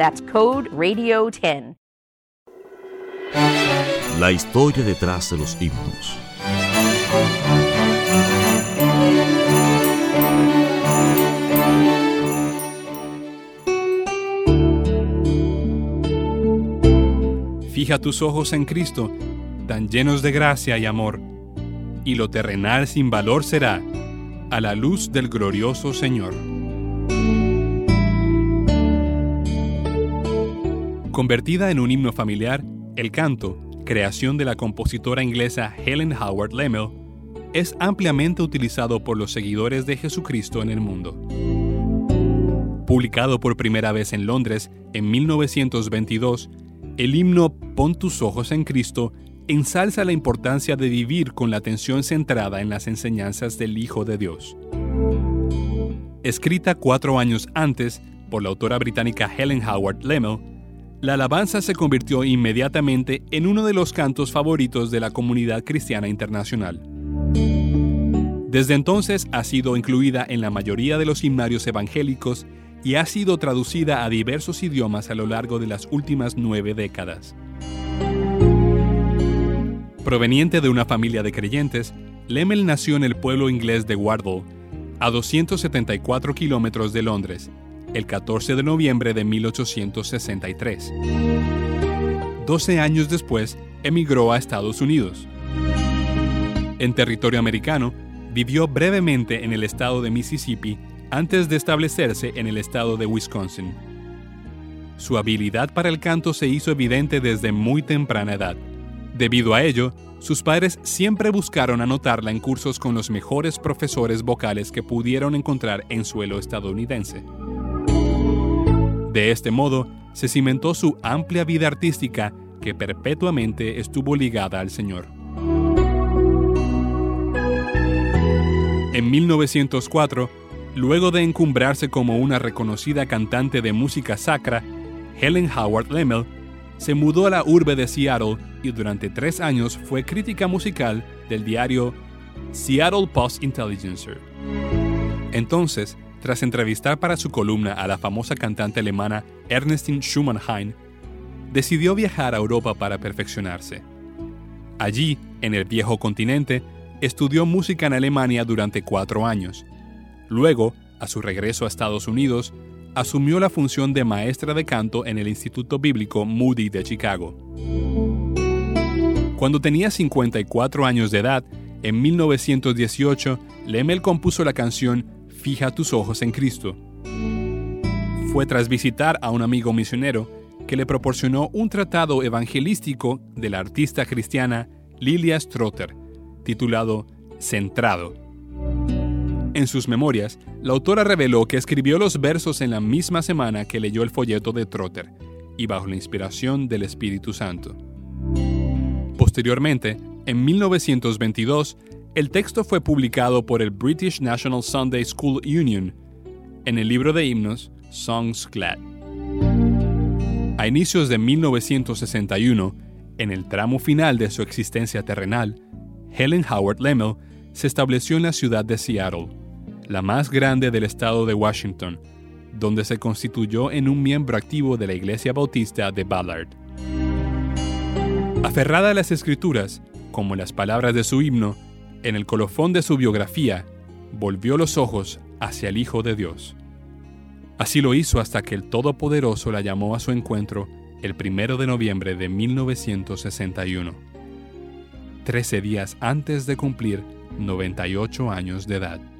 That's code RADIO10. La historia detrás de los himnos. Fija tus ojos en Cristo, tan llenos de gracia y amor, y lo terrenal sin valor será a la luz del glorioso Señor. Convertida en un himno familiar, el canto, creación de la compositora inglesa Helen Howard Lemmel, es ampliamente utilizado por los seguidores de Jesucristo en el mundo. Publicado por primera vez en Londres en 1922, el himno Pon tus ojos en Cristo ensalza la importancia de vivir con la atención centrada en las enseñanzas del Hijo de Dios. Escrita cuatro años antes por la autora británica Helen Howard Lemmel, la alabanza se convirtió inmediatamente en uno de los cantos favoritos de la comunidad cristiana internacional. Desde entonces ha sido incluida en la mayoría de los himnarios evangélicos y ha sido traducida a diversos idiomas a lo largo de las últimas nueve décadas. Proveniente de una familia de creyentes, Lemmel nació en el pueblo inglés de Wardle, a 274 kilómetros de Londres, el 14 de noviembre de 1863. Doce años después, emigró a Estados Unidos. En territorio americano, vivió brevemente en el estado de Mississippi antes de establecerse en el estado de Wisconsin. Su habilidad para el canto se hizo evidente desde muy temprana edad. Debido a ello, sus padres siempre buscaron anotarla en cursos con los mejores profesores vocales que pudieron encontrar en suelo estadounidense. De este modo, se cimentó su amplia vida artística que perpetuamente estuvo ligada al Señor. En 1904, luego de encumbrarse como una reconocida cantante de música sacra, Helen Howard Lemmel se mudó a la urbe de Seattle y durante tres años fue crítica musical del diario Seattle Post Intelligencer. Entonces, tras entrevistar para su columna a la famosa cantante alemana Ernestine Schumannheim, decidió viajar a Europa para perfeccionarse. Allí, en el viejo continente, estudió música en Alemania durante cuatro años. Luego, a su regreso a Estados Unidos, asumió la función de maestra de canto en el Instituto Bíblico Moody de Chicago. Cuando tenía 54 años de edad, en 1918, Lemmel compuso la canción Fija tus ojos en Cristo. Fue tras visitar a un amigo misionero que le proporcionó un tratado evangelístico de la artista cristiana Lilia Strotter, titulado Centrado. En sus memorias, la autora reveló que escribió los versos en la misma semana que leyó el folleto de Trotter y bajo la inspiración del Espíritu Santo. Posteriormente, en 1922, el texto fue publicado por el British National Sunday School Union en el libro de himnos Songs Glad. A inicios de 1961, en el tramo final de su existencia terrenal, Helen Howard Lemmel se estableció en la ciudad de Seattle, la más grande del estado de Washington, donde se constituyó en un miembro activo de la Iglesia Bautista de Ballard. Aferrada a las escrituras, como las palabras de su himno, en el colofón de su biografía, volvió los ojos hacia el Hijo de Dios. Así lo hizo hasta que el Todopoderoso la llamó a su encuentro el 1 de noviembre de 1961, 13 días antes de cumplir 98 años de edad.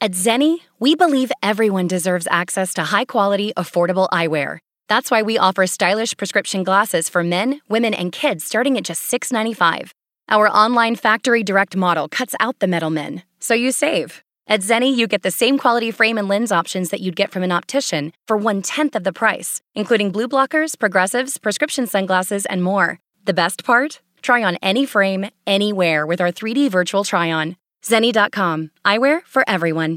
At Zenni, we believe everyone deserves access to high quality, affordable eyewear. That's why we offer stylish prescription glasses for men, women, and kids starting at just $6.95. Our online factory direct model cuts out the middlemen, so you save. At Zenni, you get the same quality frame and lens options that you'd get from an optician for one tenth of the price, including blue blockers, progressives, prescription sunglasses, and more. The best part? Try on any frame, anywhere with our 3D virtual try on. Zenni.com. Eyewear for everyone.